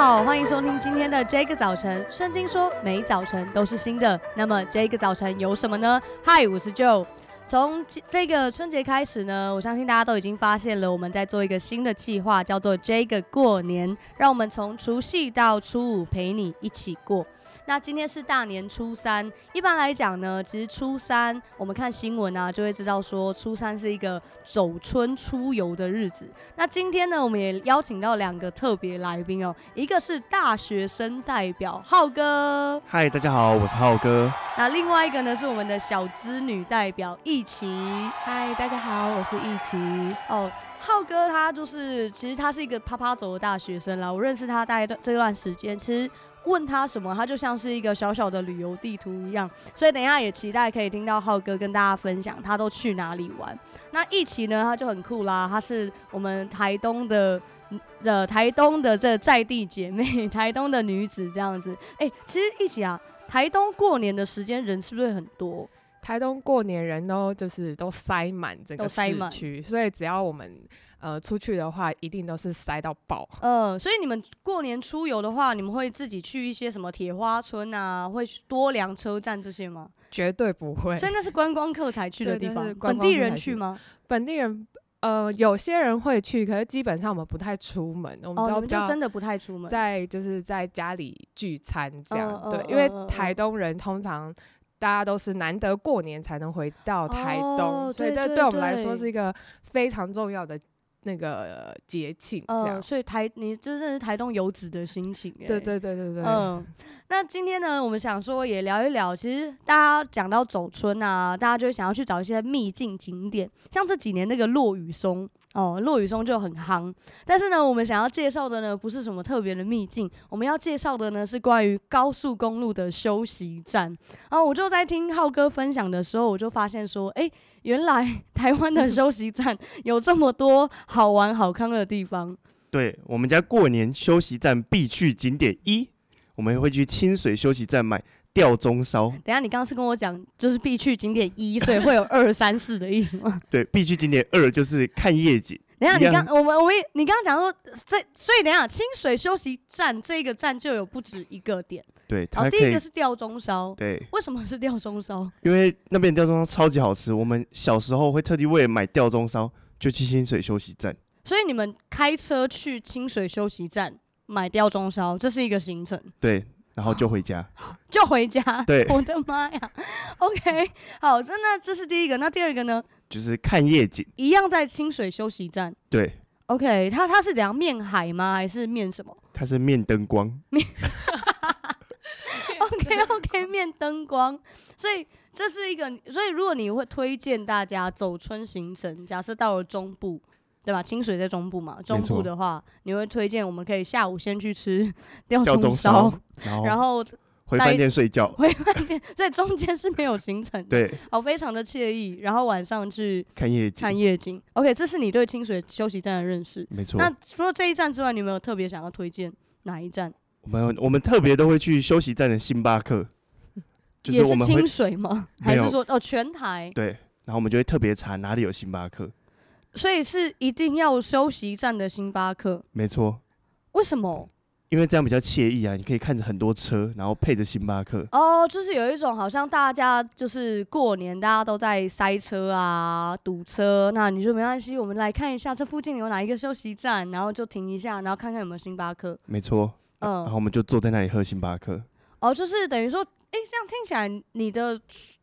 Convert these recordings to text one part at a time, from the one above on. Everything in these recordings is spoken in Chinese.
好，欢迎收听今天的这个早晨。圣经说，每早晨都是新的。那么这个早晨有什么呢？嗨，我是 Joe。从这个春节开始呢，我相信大家都已经发现了，我们在做一个新的计划，叫做这个过年。让我们从除夕到初五陪你一起过。那今天是大年初三，一般来讲呢，其实初三我们看新闻啊，就会知道说初三是一个走春出游的日子。那今天呢，我们也邀请到两个特别来宾哦，一个是大学生代表浩哥，嗨，大家好，我是浩哥。那另外一个呢，是我们的小资女代表易琪，嗨，大家好，我是易琪。哦，浩哥他就是，其实他是一个啪啪走的大学生啦，我认识他大概这段时间，其实。问他什么，他就像是一个小小的旅游地图一样，所以等一下也期待可以听到浩哥跟大家分享他都去哪里玩。那易琪呢，他就很酷啦，他是我们台东的的 台东的这在地姐妹，台东的女子这样子。哎、欸，其实一琪啊，台东过年的时间人是不是很多？台东过年人都就是都塞满整个市区，所以只要我们呃出去的话，一定都是塞到爆。嗯、呃，所以你们过年出游的话，你们会自己去一些什么铁花村啊，会多良车站这些吗？绝对不会。所以那是观光客才去的地方，本地人去吗？本地人呃，有些人会去，可是基本上我们不太出门。我们都比较真的不太出门，在就是在家里聚餐这样。呃、对、呃，因为台东人通常。大家都是难得过年才能回到台东，哦、所以这对我们来说是一个非常重要的那个节庆。这样、呃，所以台你真的是台东游子的心情。对对对对对。嗯，那今天呢，我们想说也聊一聊，其实大家讲到走春啊，大家就会想要去找一些秘境景点，像这几年那个落雨松。哦，落雨松就很夯，但是呢，我们想要介绍的呢，不是什么特别的秘境，我们要介绍的呢，是关于高速公路的休息站。然后我就在听浩哥分享的时候，我就发现说，哎，原来台湾的休息站 有这么多好玩好康的地方。对，我们家过年休息站必去景点一，我们会去清水休息站买。吊钟烧，等下你刚刚是跟我讲，就是必去景点一，所以会有二三四的意思吗？对，必去景点二就是看夜景。等下你刚我们我们你刚刚讲说，这所以等下清水休息站这个站就有不止一个点。对，然后第一个是吊钟烧。对，为什么是吊钟烧？因为那边吊钟烧超级好吃，我们小时候会特地为了买吊钟烧就去清水休息站。所以你们开车去清水休息站买吊钟烧，这是一个行程。对。然后就回家，就回家。对，我的妈呀！OK，好，那那这是第一个，那第二个呢？就是看夜景，一样在清水休息站。对，OK，它它是怎样面海吗？还是面什么？它是面灯光。面 ，OK OK，面灯光。所以这是一个，所以如果你会推荐大家走春行程，假设到了中部。对吧？清水在中部嘛，中部的话，你会推荐我们可以下午先去吃 吊钟烧，然后回饭店睡觉。回饭店，在中间是没有行程的，对，哦，非常的惬意。然后晚上去看夜景，看夜景。OK，这是你对清水休息站的认识，没错。那除了这一站之外，你有没有特别想要推荐哪一站？我们我们特别都会去休息站的星巴克，就是我们也是清水吗？还是说哦全台？对，然后我们就会特别查哪里有星巴克。所以是一定要休息站的星巴克，没错。为什么？因为这样比较惬意啊！你可以看着很多车，然后配着星巴克。哦，就是有一种好像大家就是过年，大家都在塞车啊、堵车，那你就没关系，我们来看一下这附近有哪一个休息站，然后就停一下，然后看看有没有星巴克。没错。嗯。然后我们就坐在那里喝星巴克。哦，就是等于说。哎、欸，这样听起来，你的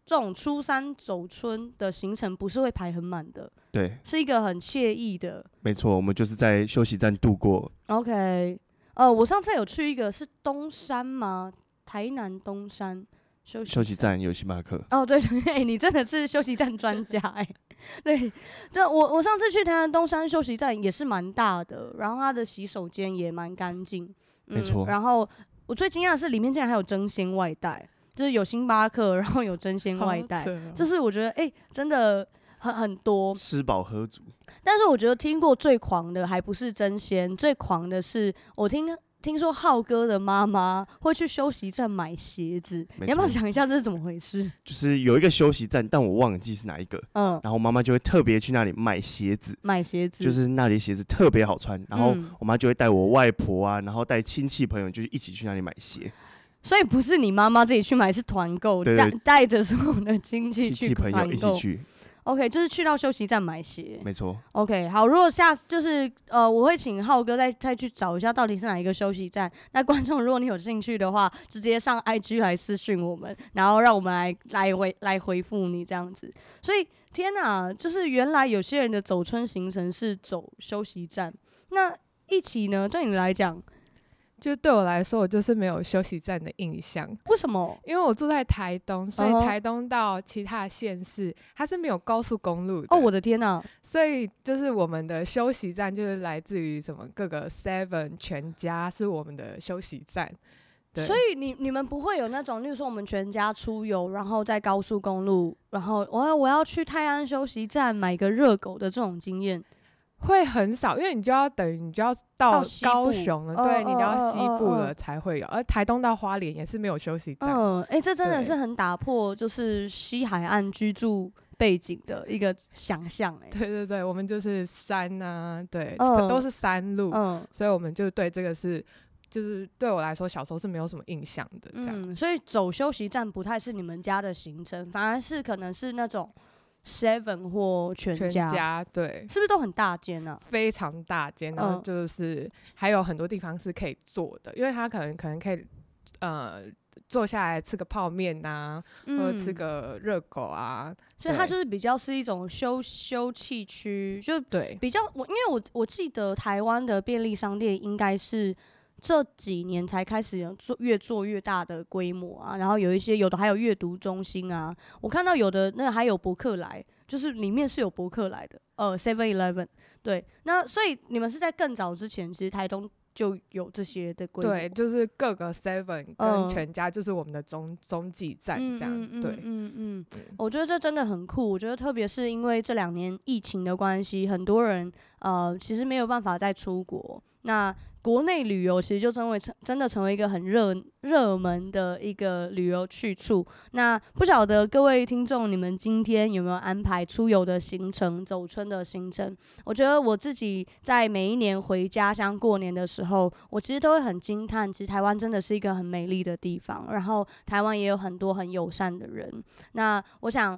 这种初三走春的行程不是会排很满的，对，是一个很惬意的。没错，我们就是在休息站度过。OK，呃，我上次有去一个是东山吗？台南东山休息站，休息站有星巴克。哦，对对 对，你真的是休息站专家哎。对，对，我我上次去台南东山休息站也是蛮大的，然后它的洗手间也蛮干净。没错，然后我最惊讶的是里面竟然还有争鲜外带。就是有星巴克，然后有争鲜外带，就是我觉得哎、欸，真的很很多，吃饱喝足。但是我觉得听过最狂的还不是争鲜，最狂的是我听听听说浩哥的妈妈会去休息站买鞋子，你要不要想一下这是怎么回事？就是有一个休息站，但我忘记是哪一个。嗯，然后妈妈就会特别去那里买鞋子，买鞋子，就是那里鞋子特别好穿。然后我妈就会带我外婆啊，然后带亲戚朋友，就是一起去那里买鞋。所以不是你妈妈自己去买，是团购，带带着所有的亲戚去朋友一起去。OK，就是去到休息站买鞋，没错。OK，好，如果下次就是呃，我会请浩哥再再去找一下到底是哪一个休息站。那观众，如果你有兴趣的话，直接上 IG 来私讯我们，然后让我们来来回来回复你这样子。所以天哪，就是原来有些人的走春行程是走休息站，那一起呢？对你来讲？就对我来说，我就是没有休息站的印象。为什么？因为我住在台东，所以台东到其他县市，它是没有高速公路的。哦，我的天哪！所以就是我们的休息站就是来自于什么各个 Seven 全家是我们的休息站。对。所以你你们不会有那种，例如说我们全家出游，然后在高速公路，然后我要我要去泰安休息站买个热狗的这种经验。会很少，因为你就要等于你就要到高雄了，对，你就要西部了才会有。而台东到花莲也是没有休息站。嗯，哎，这真的是很打破就是西海岸居住背景的一个想象。哎，对对对，我们就是山啊，对，都是山路，嗯，所以我们就对这个是，就是对我来说小时候是没有什么印象的这样。嗯，所以走休息站不太是你们家的行程，反而是可能是那种。Seven 或全家，全家对，是不是都很大间呢？啊？非常大间，然后就是还有很多地方是可以坐的，嗯、因为他可能可能可以呃坐下来吃个泡面呐，啊，嗯、或者吃个热狗啊，所以它就是比较是一种休休憩区，就对比较我因为我我记得台湾的便利商店应该是。这几年才开始有做越做越大的规模啊，然后有一些有的还有阅读中心啊，我看到有的那还有博客来，就是里面是有博客来的，呃，Seven Eleven，对，那所以你们是在更早之前，其实台东就有这些的规模，对，就是各个 Seven 跟全家就是我们的中中继站这样，嗯、对，嗯嗯，嗯，嗯，我觉得这真的很酷，我觉得特别是因为这两年疫情的关系，很多人呃其实没有办法再出国，那。国内旅游其实就成为成真的成为一个很热热门的一个旅游去处。那不晓得各位听众，你们今天有没有安排出游的行程、走春的行程？我觉得我自己在每一年回家乡过年的时候，我其实都会很惊叹，其实台湾真的是一个很美丽的地方。然后台湾也有很多很友善的人。那我想。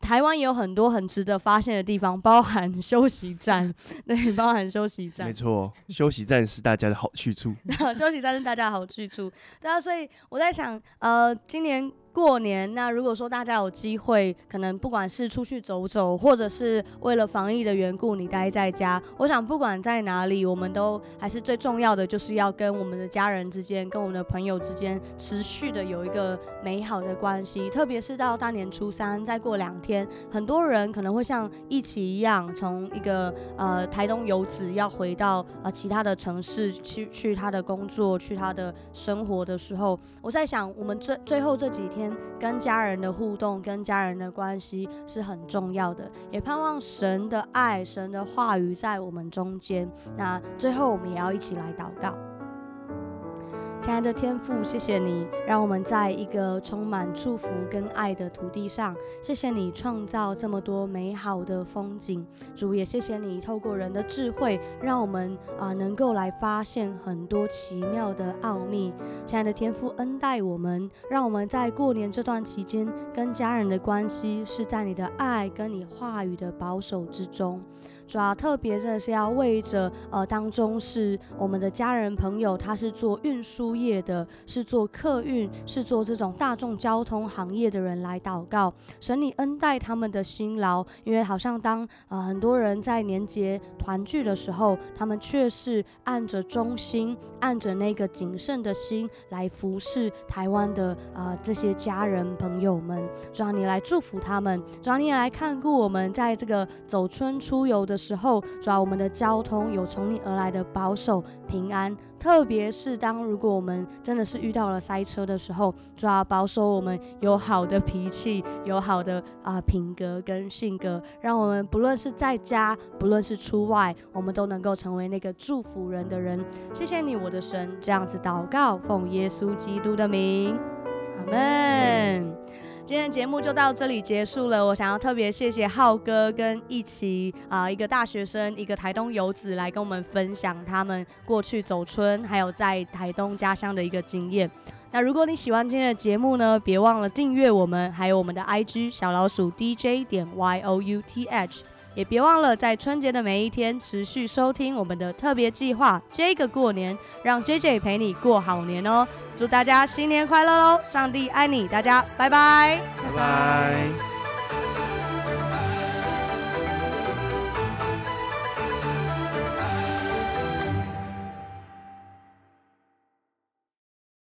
台湾也有很多很值得发现的地方，包含休息站，对，包含休息站。没错，休息站是大家的好去处。休息站是大家的好去处。对啊，所以我在想，呃，今年。过年，那如果说大家有机会，可能不管是出去走走，或者是为了防疫的缘故，你待在家，我想不管在哪里，我们都还是最重要的，就是要跟我们的家人之间，跟我们的朋友之间，持续的有一个美好的关系。特别是到大年初三，再过两天，很多人可能会像一起一样，从一个呃台东游子要回到呃其他的城市去去他的工作，去他的生活的时候，我在想，我们这最后这几天。跟家人的互动，跟家人的关系是很重要的，也盼望神的爱、神的话语在我们中间。那最后，我们也要一起来祷告。亲爱的天父，谢谢你让我们在一个充满祝福跟爱的土地上。谢谢你创造这么多美好的风景，主也谢谢你透过人的智慧，让我们啊、能够来发现很多奇妙的奥秘。亲爱的天父，恩待我们，让我们在过年这段期间跟家人的关系是在你的爱跟你话语的保守之中。主要特别真的是要为着呃当中是我们的家人朋友，他是做运输业的，是做客运，是做这种大众交通行业的人来祷告，神你恩待他们的辛劳，因为好像当呃很多人在年节团聚的时候，他们却是按着忠心，按着那个谨慎的心来服侍台湾的呃这些家人朋友们，主要你来祝福他们，主要你也来看顾我们在这个走春出游的。时候，主要我们的交通有从你而来的保守平安。特别是当如果我们真的是遇到了塞车的时候，主要保守我们有好的脾气，有好的啊、品格跟性格，让我们不论是在家，不论是出外，我们都能够成为那个祝福人的人。谢谢你，我的神，这样子祷告，奉耶稣基督的名，阿门。今天的节目就到这里结束了。我想要特别谢谢浩哥跟一起啊、一个大学生，一个台东游子来跟我们分享他们过去走春，还有在台东家乡的一个经验。那如果你喜欢今天的节目呢，别忘了订阅我们，还有我们的 IG 小老鼠 DJ 点 Y O U T H。也别忘了在春节的每一天持续收听我们的特别计划，这个过年让 JJ 陪你过好年哦！祝大家新年快乐喽！上帝爱你，大家拜拜，拜拜。